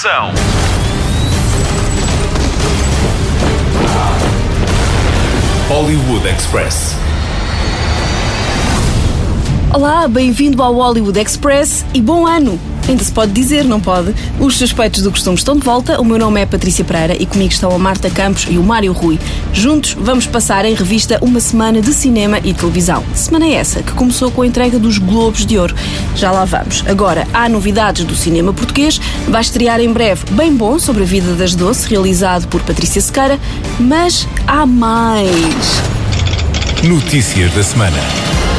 Ação! Hollywood Express. Olá, bem-vindo ao Hollywood Express e bom ano! Ainda se pode dizer, não pode? Os suspeitos do costume estão de volta. O meu nome é Patrícia Pereira e comigo estão a Marta Campos e o Mário Rui. Juntos vamos passar em revista uma semana de cinema e televisão. Semana essa que começou com a entrega dos Globos de Ouro. Já lá vamos. Agora, há novidades do cinema português. Vai estrear em breve Bem Bom sobre a vida das Doce, realizado por Patrícia Sequeira. Mas há mais. Notícias da semana.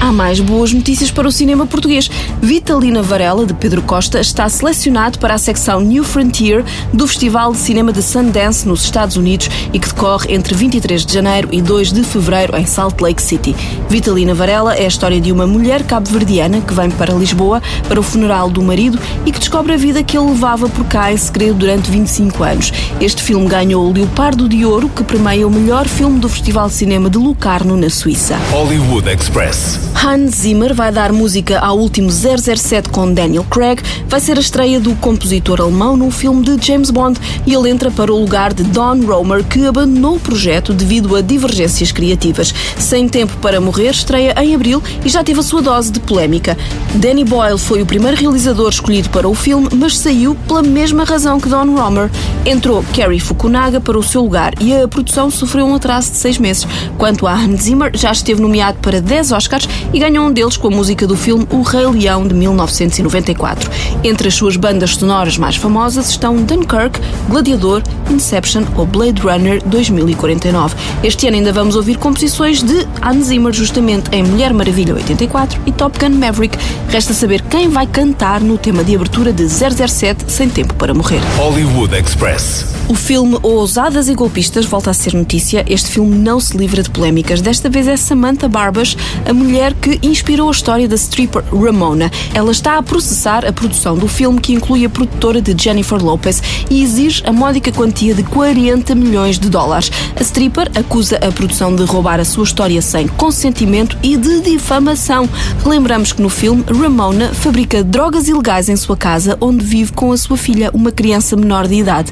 Há mais boas notícias para o cinema português. Vitalina Varela, de Pedro Costa, está selecionado para a secção New Frontier do Festival de Cinema de Sundance nos Estados Unidos e que decorre entre 23 de janeiro e 2 de fevereiro em Salt Lake City. Vitalina Varela é a história de uma mulher cabo-verdiana que vem para Lisboa para o funeral do marido e que descobre a vida que ele levava por cá em segredo durante 25 anos. Este filme ganhou o Leopardo de Ouro, que premia o melhor filme do Festival de Cinema de Locarno, na Suíça. Hollywood Express. Hans Zimmer vai dar música ao último 007 com Daniel Craig, vai ser a estreia do compositor alemão no filme de James Bond e ele entra para o lugar de Don Romer, que abandonou o projeto devido a divergências criativas. Sem Tempo para Morrer estreia em abril e já teve a sua dose de polémica. Danny Boyle foi o primeiro realizador escolhido para o filme, mas saiu pela mesma razão que Don Romer. Entrou Kerry Fukunaga para o seu lugar e a produção sofreu um atraso de seis meses. Quanto a Hans Zimmer, já esteve nomeado para 10 Oscars e ganhou um deles com a música do filme O Rei Leão de 1994. Entre as suas bandas sonoras mais famosas estão Dunkirk, Gladiador, Inception ou Blade Runner 2049. Este ano ainda vamos ouvir composições de Hans Zimmer, justamente em Mulher Maravilha 84 e Top Gun Maverick. Resta saber quem vai cantar no tema de abertura de 007 Sem Tempo para Morrer. Hollywood Express. O filme Ousadas e Golpistas volta a ser notícia. Este filme não se livra de polémicas. Desta vez é Samantha Barbas, a mulher que inspirou a história da stripper Ramona. Ela está a processar a produção do filme, que inclui a produtora de Jennifer Lopez, e exige a módica quantia de 40 milhões de dólares. A stripper acusa a produção de roubar a sua história sem consentimento e de difamação. Lembramos que no filme, Ramona fabrica drogas ilegais em sua casa, onde vive com a sua filha, uma criança menor de idade.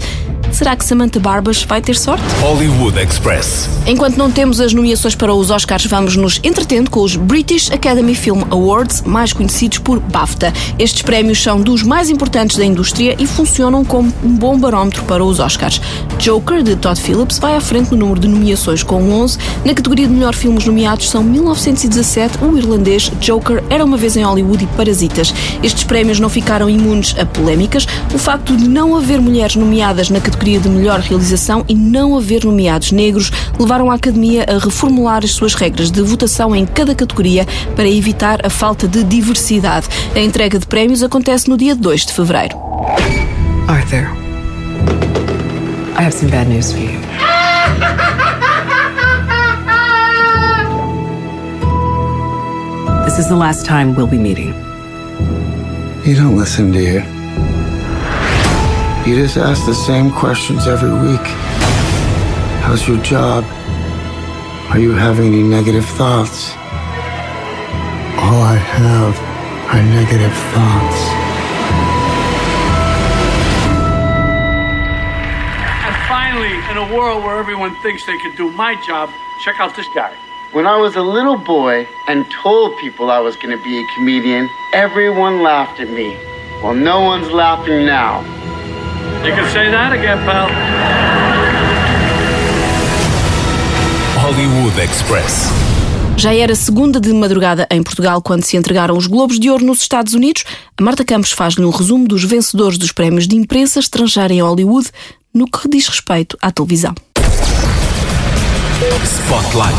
Será que Samantha Barbas vai ter sorte? Hollywood Express. Enquanto não temos as nomeações para os Oscars, vamos nos entretendo com os British Academy Film Awards, mais conhecidos por BAFTA. Estes prémios são dos mais importantes da indústria e funcionam como um bom barómetro para os Oscars. Joker, de Todd Phillips, vai à frente no número de nomeações com 11. Na categoria de melhor filmes nomeados são 1917, o irlandês Joker, Era Uma Vez em Hollywood e Parasitas. Estes prémios não ficaram imunes a polémicas. O facto de não haver mulheres nomeadas na categoria de melhor realização e não haver nomeados negros levaram a Academia a reformular as suas regras de votação em cada categoria para evitar a falta de diversidade. A entrega de prémios acontece no dia 2 de fevereiro. Arthur, I have some bad news for you. This is the last time we'll be meeting. You don't listen, do you? You just ask the same questions every week. How's your job? Are you having any negative thoughts? All I have are negative thoughts. And finally, in a world where everyone thinks they can do my job, check out this guy. When I was a little boy and told people I was going to be a comedian, everyone laughed at me. Well, no one's laughing now. You can say that again, pal. Hollywood Express. Já era segunda de madrugada em Portugal quando se entregaram os Globos de Ouro nos Estados Unidos. A Marta Campos faz-lhe um resumo dos vencedores dos prémios de imprensa estrangeira em Hollywood no que diz respeito à televisão. Spotlight.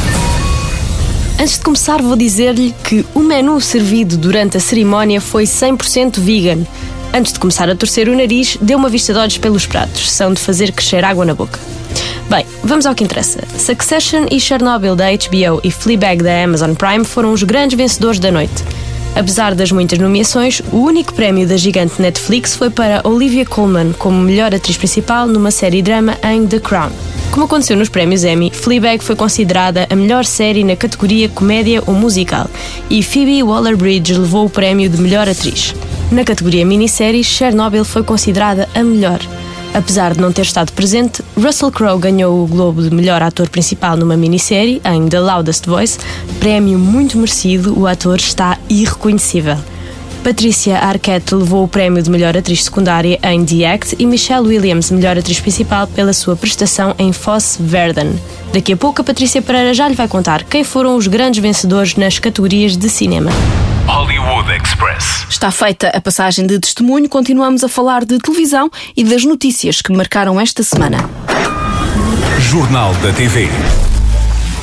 Antes de começar, vou dizer-lhe que o menu servido durante a cerimónia foi 100% vegan. Antes de começar a torcer o nariz, deu uma vista de olhos pelos pratos, são de fazer crescer água na boca. Bem, vamos ao que interessa. Succession e Chernobyl da HBO e Fleabag da Amazon Prime foram os grandes vencedores da noite. Apesar das muitas nomeações, o único prémio da gigante Netflix foi para Olivia Colman como melhor atriz principal numa série drama em The Crown. Como aconteceu nos prémios Emmy, Fleabag foi considerada a melhor série na categoria comédia ou musical e Phoebe Waller-Bridge levou o prémio de melhor atriz. Na categoria minisséries, Chernobyl foi considerada a melhor. Apesar de não ter estado presente, Russell Crowe ganhou o Globo de melhor ator principal numa minissérie, em The Loudest Voice, prémio muito merecido, o ator está irreconhecível. Patrícia Arquette levou o prémio de melhor atriz secundária em The Act e Michelle Williams, melhor atriz principal, pela sua prestação em Foss Verdon. Daqui a pouco, a Patrícia Pereira já lhe vai contar quem foram os grandes vencedores nas categorias de cinema. Hollywood Express. Está feita a passagem de testemunho, continuamos a falar de televisão e das notícias que marcaram esta semana. Jornal da TV.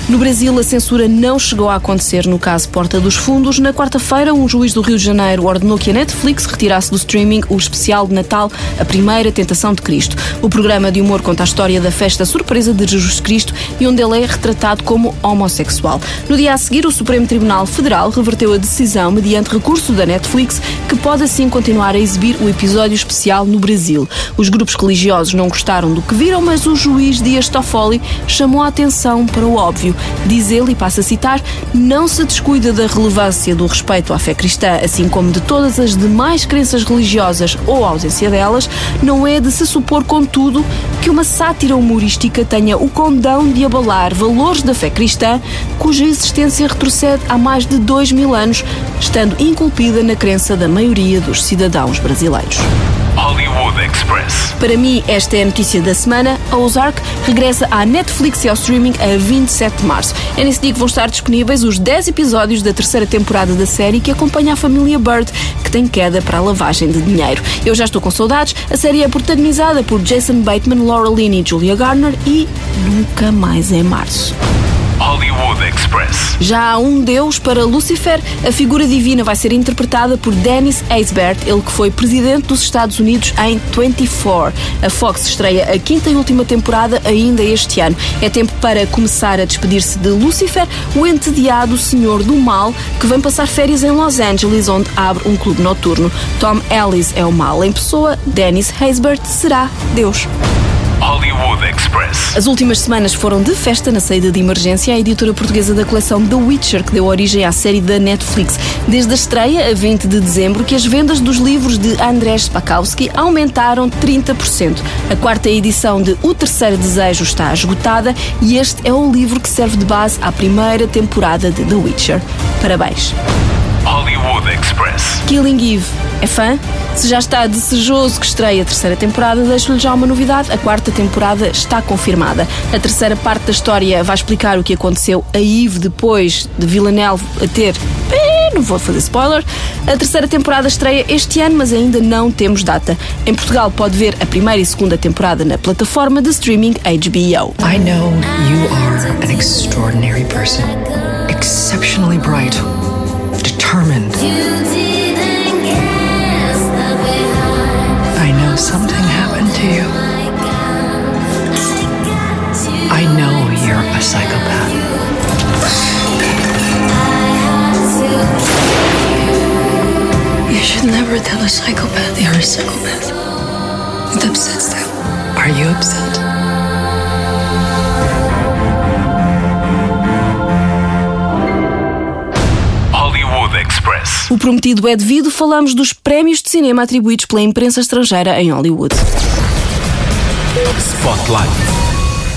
No Brasil, a censura não chegou a acontecer no caso Porta dos Fundos. Na quarta-feira, um juiz do Rio de Janeiro ordenou que a Netflix retirasse do streaming o especial de Natal A Primeira Tentação de Cristo. O programa de humor conta a história da festa surpresa de Jesus Cristo e onde ele é retratado como homossexual. No dia a seguir, o Supremo Tribunal Federal reverteu a decisão mediante recurso da Netflix, que pode assim continuar a exibir o episódio especial no Brasil. Os grupos religiosos não gostaram do que viram, mas o juiz Dias Toffoli chamou a atenção para o óbvio. Diz ele, e passa a citar, não se descuida da relevância do respeito à fé cristã, assim como de todas as demais crenças religiosas ou ausência delas, não é de se supor, contudo, que uma sátira humorística tenha o condão de abalar valores da fé cristã, cuja existência retrocede há mais de dois mil anos, estando inculpida na crença da maioria dos cidadãos brasileiros. Hollywood Express. Para mim, esta é a notícia da semana. A Ozark regressa à Netflix e ao streaming a 27 de março. É nesse dia que vão estar disponíveis os 10 episódios da terceira temporada da série que acompanha a família Bird, que tem queda para a lavagem de dinheiro. Eu já estou com saudades. A série é protagonizada por Jason Bateman, Laura Linney e Julia Garner e nunca mais é março. Hollywood Express. Já há um deus para Lucifer. A figura divina vai ser interpretada por Dennis Haysbert, ele que foi presidente dos Estados Unidos em 24. A Fox estreia a quinta e última temporada ainda este ano. É tempo para começar a despedir-se de Lucifer, o entediado senhor do mal que vem passar férias em Los Angeles, onde abre um clube noturno. Tom Ellis é o mal em pessoa, Dennis Haysbert será Deus. Hollywood Express. As últimas semanas foram de festa na saída de emergência à editora portuguesa da coleção The Witcher, que deu origem à série da Netflix. Desde a estreia, a 20 de dezembro, que as vendas dos livros de Andrzej Spakowski aumentaram 30%. A quarta edição de O Terceiro Desejo está esgotada e este é o livro que serve de base à primeira temporada de The Witcher. Parabéns! Hollywood Express. Killing Eve. É fã? Se já está desejoso que estreie a terceira temporada, deixo-lhe já uma novidade. A quarta temporada está confirmada. A terceira parte da história vai explicar o que aconteceu a Eve depois de Villanelle a ter. Não vou fazer spoiler. A terceira temporada estreia este ano, mas ainda não temos data. Em Portugal pode ver a primeira e segunda temporada na plataforma de streaming HBO. I know you are an extraordinary person. Exceptionally bright. Determined. I know something happened to you. I know you're a psychopath. You should never tell a psychopath you're a psychopath. It upsets them. Are you upset? O prometido é devido, falamos dos prémios de cinema atribuídos pela imprensa estrangeira em Hollywood. Spotlight.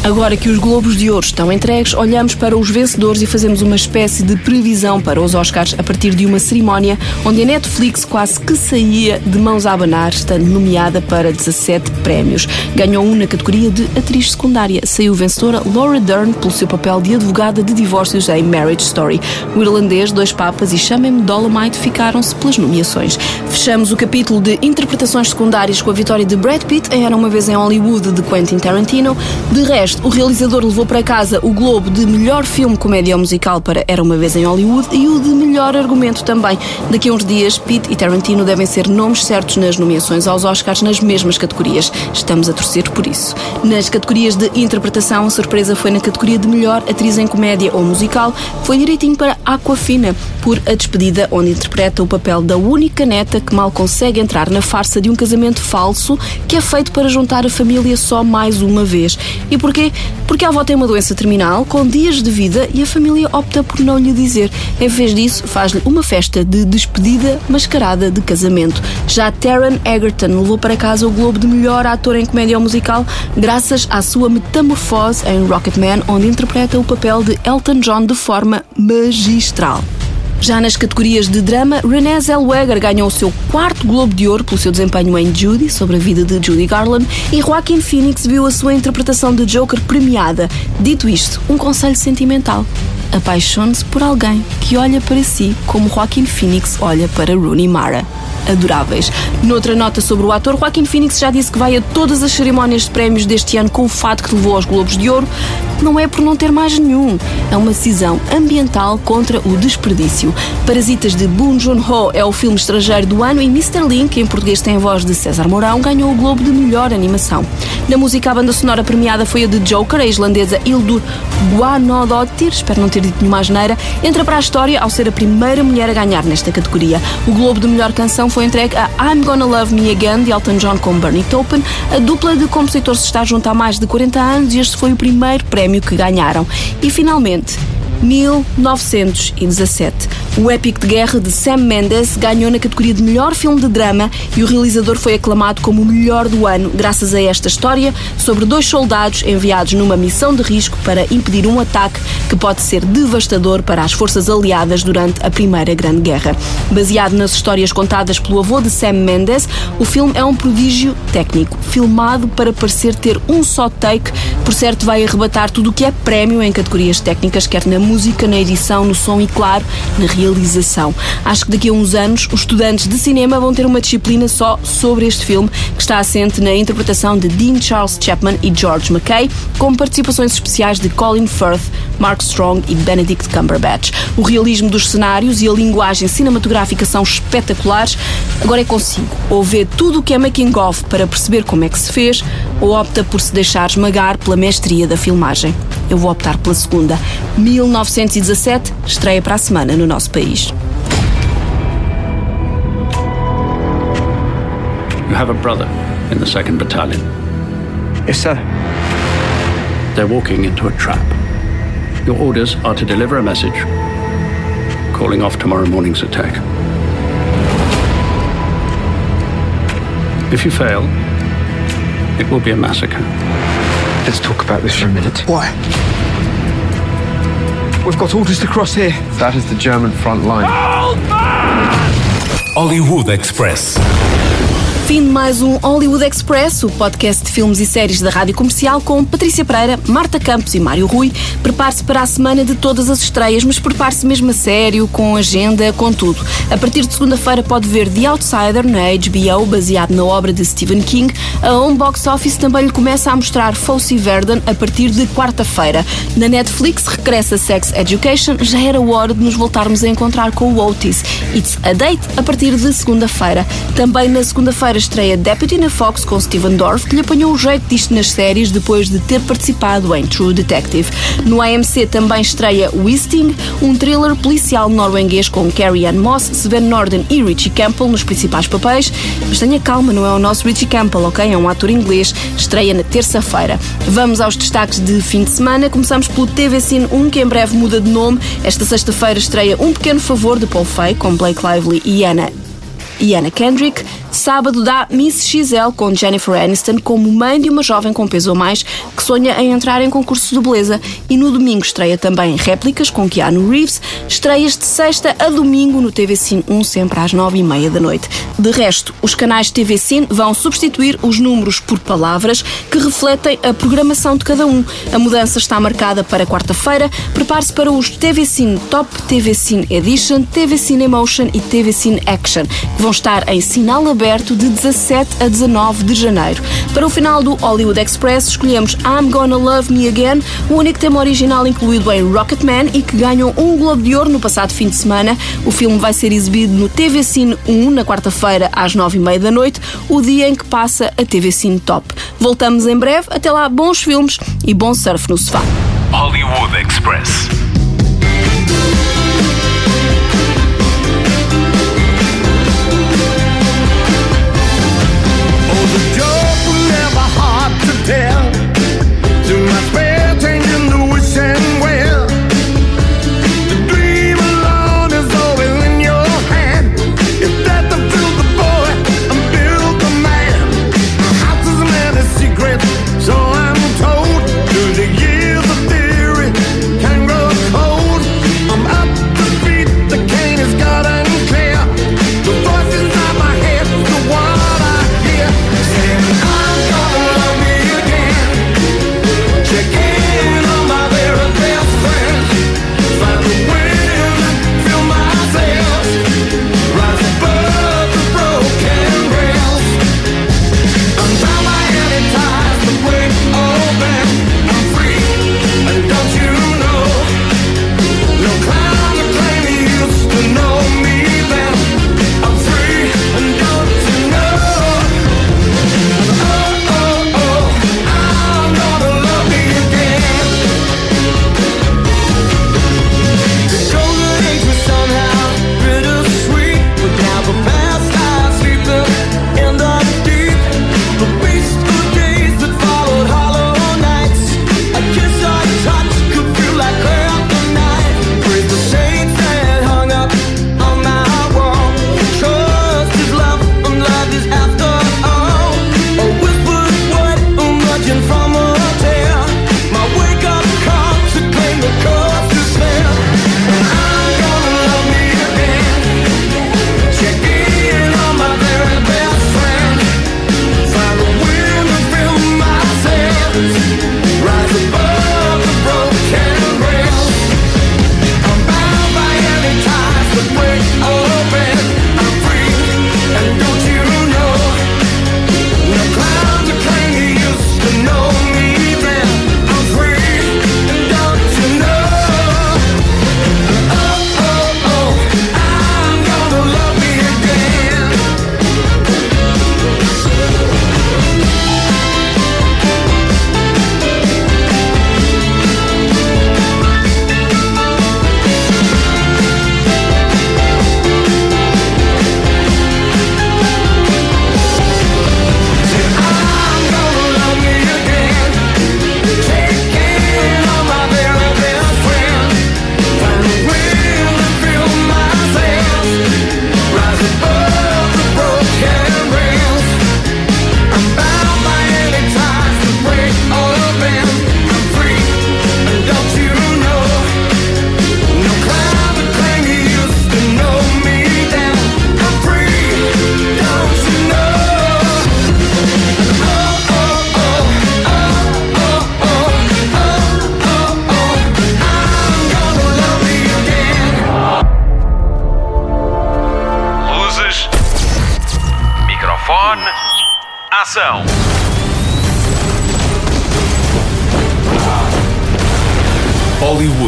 Agora que os Globos de Ouro estão entregues, olhamos para os vencedores e fazemos uma espécie de previsão para os Oscars a partir de uma cerimónia onde a Netflix quase que saía de mãos a abanar, estando nomeada para 17 prémios. Ganhou um na categoria de atriz secundária. Saiu vencedora Laura Dern pelo seu papel de advogada de divórcios em Marriage Story. O irlandês, Dois Papas e Chamem-me Dolomite ficaram-se pelas nomeações. Fechamos o capítulo de interpretações secundárias com a vitória de Brad Pitt em Era Uma Vez em Hollywood de Quentin Tarantino. De resto, o realizador levou para casa o Globo de melhor filme comédia ou musical para Era Uma Vez em Hollywood e o de melhor argumento também. Daqui a uns dias, Pitt e Tarantino devem ser nomes certos nas nomeações aos Oscars nas mesmas categorias. Estamos a torcer por isso. Nas categorias de interpretação, a surpresa foi na categoria de melhor atriz em comédia ou musical. Foi direitinho para Aquafina. por A Despedida, onde interpreta o papel da única neta que mal consegue entrar na farsa de um casamento falso que é feito para juntar a família só mais uma vez. E porquê? Porque a avó tem uma doença terminal com dias de vida e a família opta por não lhe dizer. Em vez disso, faz-lhe uma festa de despedida mascarada de casamento. Já Taron Egerton levou para casa o Globo de melhor ator em comédia musical graças à sua metamorfose em Rocketman, onde interpreta o papel de Elton John de forma magistral. Já nas categorias de drama, Renée Zellweger ganhou o seu quarto Globo de Ouro pelo seu desempenho em Judy, sobre a vida de Judy Garland, e Joaquin Phoenix viu a sua interpretação de Joker premiada. Dito isto, um conselho sentimental. Apaixone-se por alguém que olha para si como Joaquin Phoenix olha para Rooney Mara adoráveis. Noutra nota sobre o ator, Joaquin Phoenix já disse que vai a todas as cerimónias de prémios deste ano com o fato que levou aos Globos de Ouro. Não é por não ter mais nenhum, é uma decisão ambiental contra o desperdício. Parasitas de Boon Joon-ho é o filme estrangeiro do ano e Mr. Link, em português tem a voz de César Mourão, ganhou o Globo de melhor animação. Na música, a banda sonora premiada foi a de Joker, a islandesa Hildur Guðnadóttir, espero não ter dito nenhuma asneira, entra para a história ao ser a primeira mulher a ganhar nesta categoria. O Globo de melhor canção foi entregue a I'm Gonna Love Me Again, de Elton John com Bernie Taupin. A dupla de compositores está junto há mais de 40 anos e este foi o primeiro prémio que ganharam. E finalmente, 1917. O épico de guerra de Sam Mendes ganhou na categoria de melhor filme de drama e o realizador foi aclamado como o melhor do ano graças a esta história sobre dois soldados enviados numa missão de risco para impedir um ataque que pode ser devastador para as forças aliadas durante a Primeira Grande Guerra. Baseado nas histórias contadas pelo avô de Sam Mendes, o filme é um prodígio técnico, filmado para parecer ter um só take, por certo vai arrebatar tudo o que é prémio em categorias técnicas, quer na música, na edição, no som e, claro, na realização. Acho que daqui a uns anos os estudantes de cinema vão ter uma disciplina só sobre este filme, que está assente na interpretação de Dean Charles Chapman e George McKay, com participações especiais de Colin Firth, Mark Strong e Benedict Cumberbatch. O realismo dos cenários e a linguagem cinematográfica são espetaculares. Agora é consigo. Ou vê tudo o que é making of para perceber como é que se fez, ou opta por se deixar esmagar pela mestria da filmagem. Eu vou optar pela segunda. 1917 estreia para a semana no nosso país. You have a brother in the 2nd Battalion. Yes, sir. They're walking into a trap. Your orders are to deliver a message calling off tomorrow morning's attack. If you fail, it will be a massacre. Let's talk about this for a minute. Why? We've got orders to cross here. That is the German front line. Hollywood Express. Fim de mais um Hollywood Express, o podcast de filmes e séries da Rádio Comercial com Patrícia Pereira, Marta Campos e Mário Rui. Prepare-se para a semana de todas as estreias, mas prepare-se mesmo a sério, com agenda, com tudo. A partir de segunda-feira pode ver The Outsider na HBO, baseado na obra de Stephen King. A Home Box Office também lhe começa a mostrar Fosse Verdon a partir de quarta-feira. Na Netflix regressa Sex Education, já era hora de nos voltarmos a encontrar com o Otis. It's a Date a partir de segunda-feira. Também na segunda-feira estreia Deputy na Fox com Steven Dorff, que lhe apanhou o jeito disto nas séries depois de ter participado em True Detective. No AMC também estreia Wisting, um thriller policial norueguês com Carrie Ann Moss, Sven Norden e Richie Campbell nos principais papéis. Mas tenha calma, não é o nosso Richie Campbell, ok? É um ator inglês. Estreia na terça-feira. Vamos aos destaques de fim de semana. Começamos pelo TV Cine 1, que em breve muda de nome. Esta sexta-feira estreia Um Pequeno Favor de Paul Feig com Blake Lively e Anna e Anna Kendrick. Sábado dá Miss XL com Jennifer Aniston como mãe de uma jovem com peso a mais que sonha em entrar em concursos de beleza. E no domingo estreia também Réplicas com Keanu Reeves. Estreias de sexta a domingo no TV Cine 1, sempre às nove e meia da noite. De resto, os canais TV vão substituir os números por palavras que refletem a programação de cada um. A mudança está marcada para quarta-feira. Prepare-se para os TV Top, TV Edition, TV Emotion e TV Action, que vão estar em sinal aberto de 17 a 19 de janeiro. Para o final do Hollywood Express, escolhemos I'm Gonna Love Me Again, o único tema original incluído em Rocketman e que ganhou um Globo de Ouro no passado fim de semana. O filme vai ser exibido no TV Cine 1 na quarta-feira às 9h30 da noite, o dia em que passa a TV Cine Top. Voltamos em breve. Até lá, bons filmes e bom surf no sofá. Hollywood Express.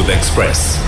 Hollywood Express.